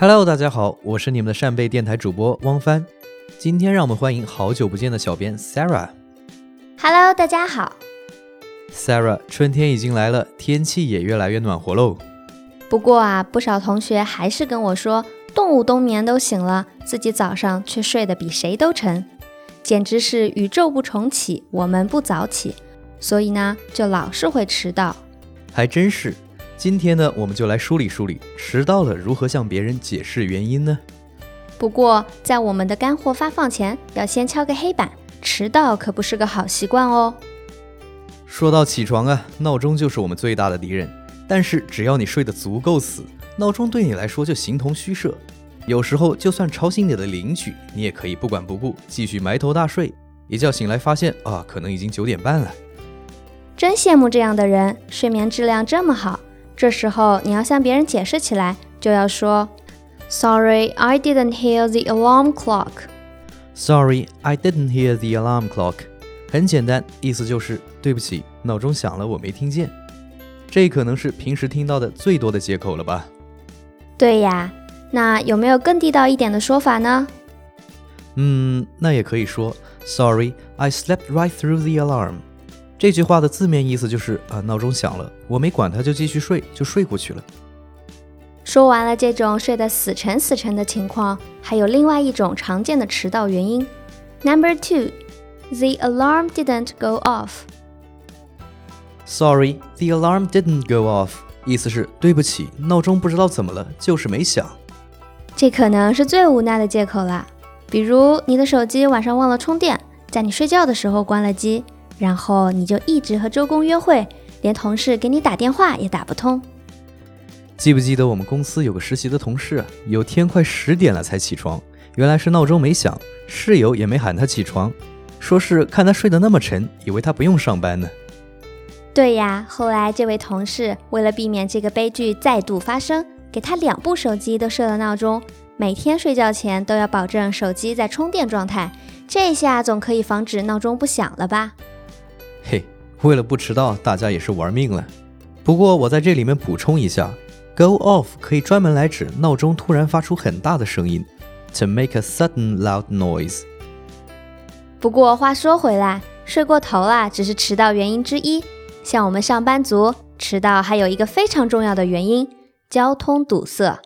Hello，大家好，我是你们的扇贝电台主播汪帆。今天让我们欢迎好久不见的小编 Sarah。Hello，大家好。Sarah，春天已经来了，天气也越来越暖和喽。不过啊，不少同学还是跟我说，动物冬眠都醒了，自己早上却睡得比谁都沉，简直是宇宙不重启，我们不早起，所以呢，就老是会迟到。还真是。今天呢，我们就来梳理梳理，迟到了如何向别人解释原因呢？不过，在我们的干货发放前，要先敲个黑板，迟到可不是个好习惯哦。说到起床啊，闹钟就是我们最大的敌人。但是只要你睡得足够死，闹钟对你来说就形同虚设。有时候就算吵醒你的邻居，你也可以不管不顾，继续埋头大睡。一觉醒来发现啊，可能已经九点半了。真羡慕这样的人，睡眠质量这么好。这时候你要向别人解释起来，就要说：“Sorry, I didn't hear the alarm clock.” Sorry, I didn't hear the alarm clock. 很简单，意思就是对不起，闹钟响了，我没听见。这可能是平时听到的最多的借口了吧？对呀，那有没有更地道一点的说法呢？嗯，那也可以说：“Sorry, I slept right through the alarm.” 这句话的字面意思就是啊，闹钟响了，我没管它，就继续睡，就睡过去了。说完了这种睡得死沉死沉的情况，还有另外一种常见的迟到原因。Number two, the alarm didn't go off. Sorry, the alarm didn't go off. 意思是对不起，闹钟不知道怎么了，就是没响。这可能是最无奈的借口啦。比如你的手机晚上忘了充电，在你睡觉的时候关了机。然后你就一直和周公约会，连同事给你打电话也打不通。记不记得我们公司有个实习的同事啊，有天快十点了才起床，原来是闹钟没响，室友也没喊他起床，说是看他睡得那么沉，以为他不用上班呢。对呀，后来这位同事为了避免这个悲剧再度发生，给他两部手机都设了闹钟，每天睡觉前都要保证手机在充电状态，这下总可以防止闹钟不响了吧？为了不迟到，大家也是玩命了。不过我在这里面补充一下，go off 可以专门来指闹钟突然发出很大的声音，to make a sudden loud noise。不过话说回来，睡过头啦只是迟到原因之一。像我们上班族迟到还有一个非常重要的原因：交通堵塞。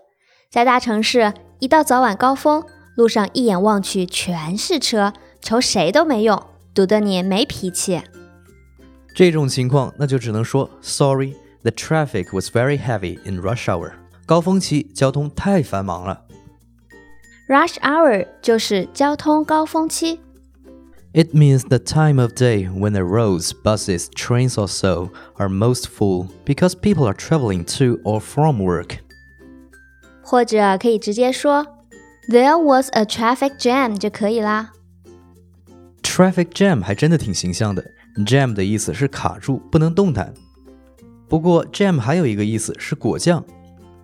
在大城市，一到早晚高峰，路上一眼望去全是车，求谁都没用，堵得你没脾气。这种情况，那就只能说 Sorry, the traffic was very heavy in rush hour。高峰期交通太繁忙了。 Rush hour 就是交通高峰期。 It means the time of day when the roads, buses, trains or so are most full because people are traveling to or from work。或者可以直接说 There was a traffic jam 就可以啦。 Traffic jam 还真的挺形象的。 Jam 的意思是卡住，不能动弹。不过 jam 还有一个意思是果酱，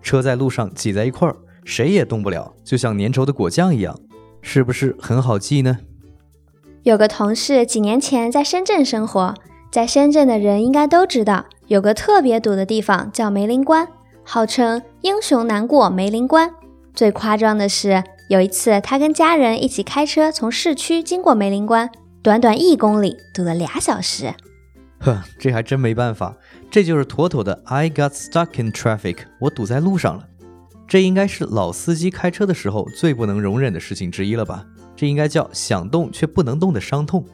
车在路上挤在一块儿，谁也动不了，就像粘稠的果酱一样，是不是很好记呢？有个同事几年前在深圳生活，在深圳的人应该都知道，有个特别堵的地方叫梅林关，号称英雄难过梅林关。最夸张的是，有一次他跟家人一起开车从市区经过梅林关。短短一公里，堵了俩小时。呵，这还真没办法，这就是妥妥的 I got stuck in traffic，我堵在路上了。这应该是老司机开车的时候最不能容忍的事情之一了吧？这应该叫想动却不能动的伤痛。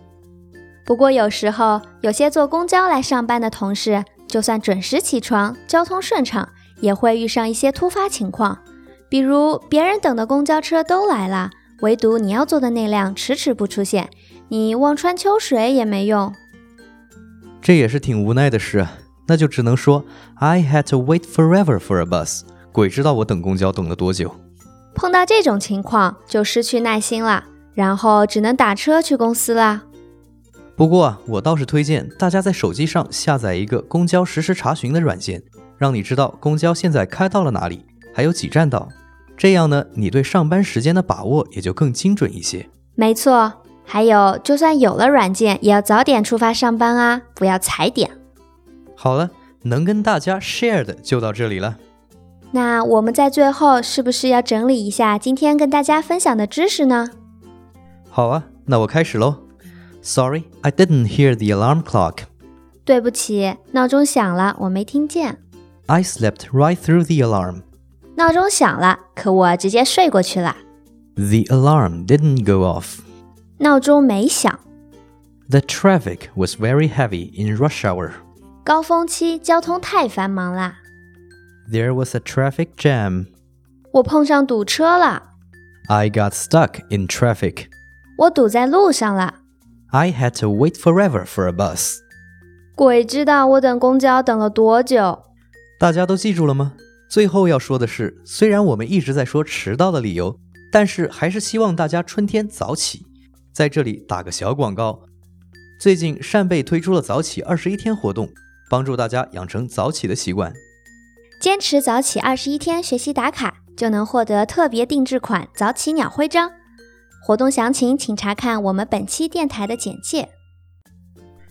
不过有时候，有些坐公交来上班的同事，就算准时起床，交通顺畅，也会遇上一些突发情况，比如别人等的公交车都来了，唯独你要坐的那辆迟迟不出现。你望穿秋水也没用，这也是挺无奈的事啊。那就只能说 I had to wait forever for a bus。鬼知道我等公交等了多久。碰到这种情况就失去耐心了，然后只能打车去公司啦。不过啊，我倒是推荐大家在手机上下载一个公交实时查询的软件，让你知道公交现在开到了哪里，还有几站到。这样呢，你对上班时间的把握也就更精准一些。没错。还有，就算有了软件，也要早点出发上班啊，不要踩点。好了，能跟大家 share 的就到这里了。那我们在最后是不是要整理一下今天跟大家分享的知识呢？好啊，那我开始喽。Sorry, I didn't hear the alarm clock. 对不起，闹钟响了，我没听见。I slept right through the alarm. 闹钟响了，可我直接睡过去了。The alarm didn't go off. 闹钟没响， The traffic was very heavy in rush hour. 高峰期交通太繁忙啦， There was a traffic jam. 我碰上堵车了， I got stuck in traffic. 我堵在路上了。 I had to wait forever for a bus. 鬼知道我等公交等了多久。大家都记住了吗？最后要说的是，虽然我们一直在说迟到的理由，但是还是希望大家春天早起。 在这里打个小广告，最近扇贝推出了早起二十一天活动，帮助大家养成早起的习惯。坚持早起二十一天学习打卡，就能获得特别定制款早起鸟徽章。活动详情请查看我们本期电台的简介。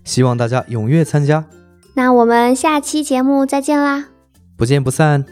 希望大家踊跃参加，那我们下期节目再见啦！不见不散。